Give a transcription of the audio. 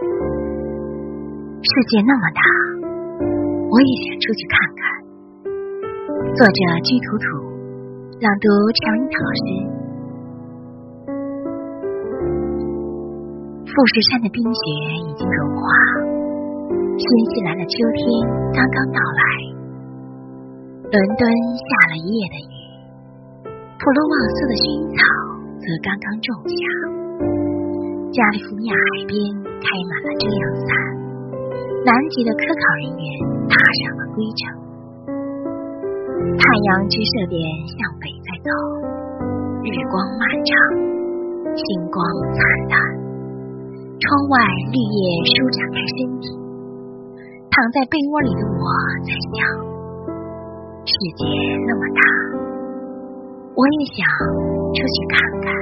世界那么大，我也想出去看看。作者：居图图，朗读：陈樱桃诗。富士山的冰雪已经融化，新西兰的秋天刚刚到来。伦敦下了一夜的雨，普罗旺斯的薰衣草则刚刚种下，加利福尼亚海边开满了遮阳伞。南极的科考人员踏上了归程，太阳直射点向北在走，日光漫长，星光灿烂。窗外绿叶舒展开身体，躺在被窝里的我在想：世界那么大，我也想出去看看。